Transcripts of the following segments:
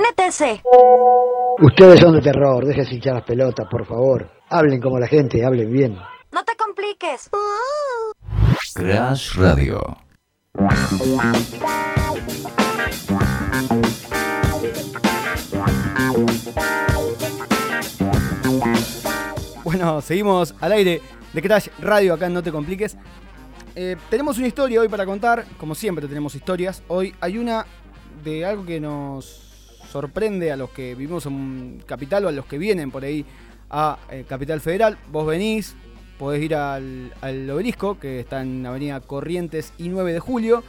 NTC. Ustedes son de terror, déjense hinchar las pelotas, por favor. Hablen como la gente, hablen bien. No te compliques. Crash Radio. Bueno, seguimos al aire de Crash Radio, acá en No Te Compliques. Eh, tenemos una historia hoy para contar, como siempre tenemos historias. Hoy hay una de algo que nos sorprende a los que vivimos en Capital o a los que vienen por ahí a eh, Capital Federal. Vos venís, podés ir al, al obelisco, que está en Avenida Corrientes y 9 de Julio.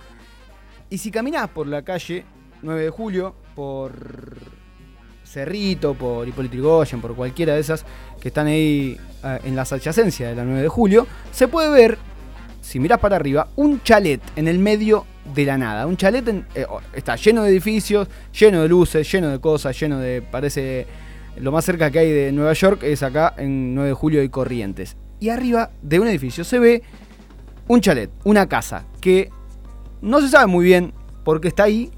Y si caminás por la calle 9 de Julio, por Cerrito, por Hipólito Yrigoyen, por cualquiera de esas que están ahí eh, en las adyacencias de la 9 de julio, se puede ver, si mirás para arriba, un chalet en el medio de la nada. Un chalet eh, está lleno de edificios, lleno de luces, lleno de cosas, lleno de. parece. Lo más cerca que hay de Nueva York es acá en 9 de julio y Corrientes. Y arriba de un edificio se ve un chalet, una casa, que no se sabe muy bien por qué está ahí,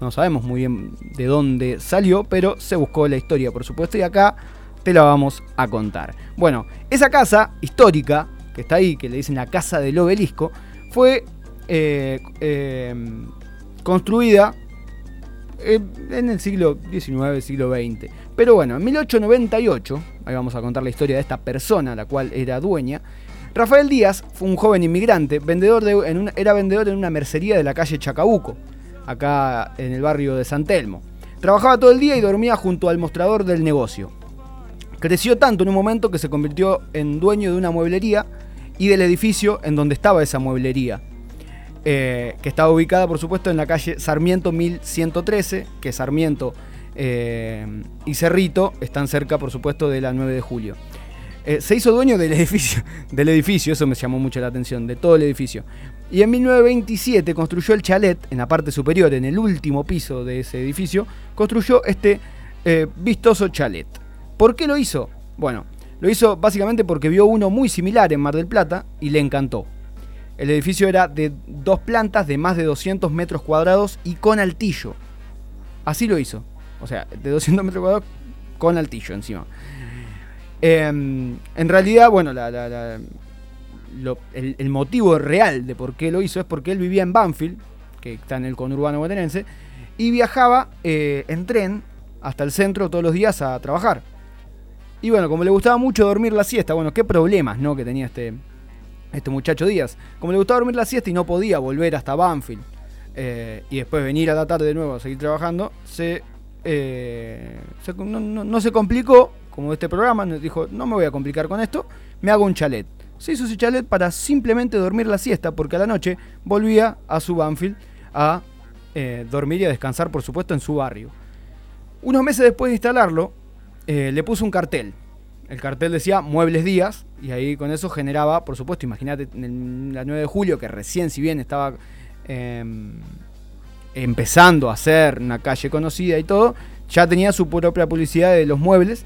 no sabemos muy bien de dónde salió, pero se buscó la historia, por supuesto, y acá te la vamos a contar. Bueno, esa casa histórica, que está ahí, que le dicen la casa del obelisco, fue eh, eh, construida eh, en el siglo XIX, siglo XX. Pero bueno, en 1898, ahí vamos a contar la historia de esta persona, la cual era dueña, Rafael Díaz fue un joven inmigrante, vendedor de, era vendedor en una mercería de la calle Chacabuco, acá en el barrio de San Telmo. Trabajaba todo el día y dormía junto al mostrador del negocio. Creció tanto en un momento que se convirtió en dueño de una mueblería y del edificio en donde estaba esa mueblería, eh, que estaba ubicada por supuesto en la calle Sarmiento 1113, que Sarmiento eh, y Cerrito están cerca por supuesto de la 9 de julio. Eh, se hizo dueño del edificio, del edificio, eso me llamó mucho la atención, de todo el edificio. Y en 1927 construyó el chalet en la parte superior, en el último piso de ese edificio, construyó este vistoso chalet. ¿Por qué lo hizo? Bueno, lo hizo básicamente porque vio uno muy similar en Mar del Plata y le encantó. El edificio era de dos plantas de más de 200 metros cuadrados y con altillo. Así lo hizo. O sea, de 200 metros cuadrados con altillo encima. Em, en realidad, bueno, la- la- el motivo real de por qué lo hizo es porque él vivía en Banfield, que está en el conurbano bonaerense, y viajaba eh, en tren hasta el centro todos los días a trabajar. Y bueno, como le gustaba mucho dormir la siesta, bueno, qué problemas ¿no? que tenía este, este muchacho Díaz. Como le gustaba dormir la siesta y no podía volver hasta Banfield eh, y después venir a la tarde de nuevo a seguir trabajando, se, eh, se- no, no- se complicó, como este programa, dijo, no me voy a complicar con esto, me hago un chalet. Se hizo ese chalet para simplemente dormir la siesta, porque a la noche volvía a su Banfield a eh, dormir y a descansar, por supuesto, en su barrio. Unos meses después de instalarlo, eh, le puso un cartel. El cartel decía Muebles Díaz, y ahí con eso generaba, por supuesto, imagínate, en la 9 de julio, que recién, si bien estaba em, empezando a ser una calle conocida y todo, ya tenía su propia publicidad de los muebles.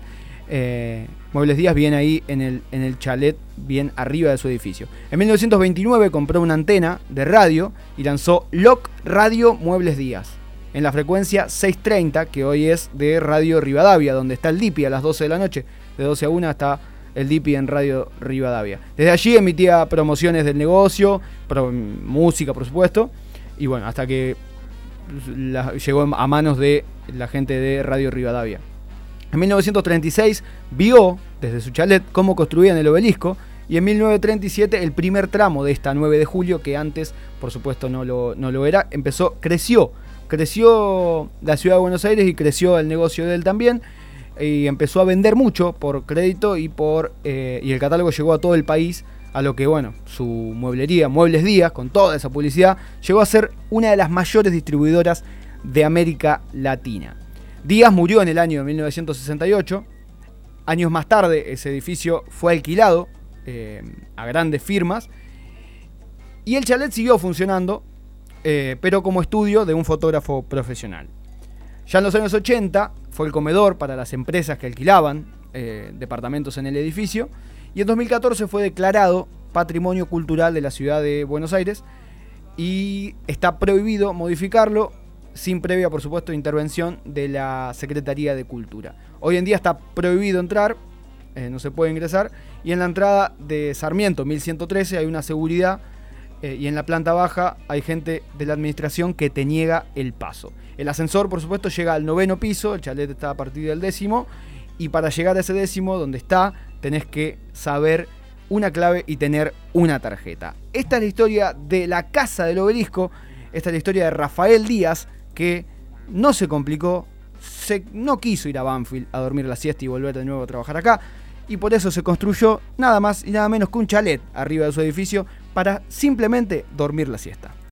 Eh, muebles Díaz bien ahí en el, en el chalet, bien arriba de su edificio. En 1929 compró una antena de radio y lanzó Loc Radio Muebles Díaz en la frecuencia 630, que hoy es de Radio Rivadavia, donde está el DIPI a las 12 de la noche. De 12 a 1 está el DIPI en Radio Rivadavia. Desde allí emitía promociones del negocio, música, por supuesto, y bueno, hasta que llegó a manos de la gente de Radio Rivadavia. En 1936 vio desde su chalet cómo construían el obelisco y en 1937 el primer tramo de esta 9 de julio, que antes por supuesto no lo, no lo era, empezó, creció, creció la ciudad de Buenos Aires y creció el negocio de él también y empezó a vender mucho por crédito y por eh, y el catálogo llegó a todo el país a lo que bueno su mueblería Muebles Díaz con toda esa publicidad llegó a ser una de las mayores distribuidoras de América Latina. Díaz murió en el año de 1968 años más tarde ese edificio fue alquilado eh, a grandes firmas y el chalet siguió funcionando eh, pero como estudio de un fotógrafo profesional ya en los años 80 fue el comedor para las empresas que alquilaban eh, departamentos en el edificio y en 2014 fue declarado Patrimonio Cultural de la Ciudad de Buenos Aires y está prohibido modificarlo sin previa, por supuesto, intervención de la Secretaría de Cultura. Hoy en día está prohibido entrar, eh, no se puede ingresar, y en la entrada de Sarmiento 1113 hay una seguridad eh, y en la planta baja hay gente de la administración que te niega el paso. El ascensor, por supuesto, llega al noveno piso, el chalet está a partir del décimo, y para llegar a ese décimo, donde está, tenés que saber una clave y tener una tarjeta. Esta es la historia de la casa del obelisco, esta es la historia de Rafael Díaz, que no se complicó, se, no quiso ir a Banfield a dormir la siesta y volver de nuevo a trabajar acá, y por eso se construyó nada más y nada menos que un chalet arriba de su edificio para simplemente dormir la siesta.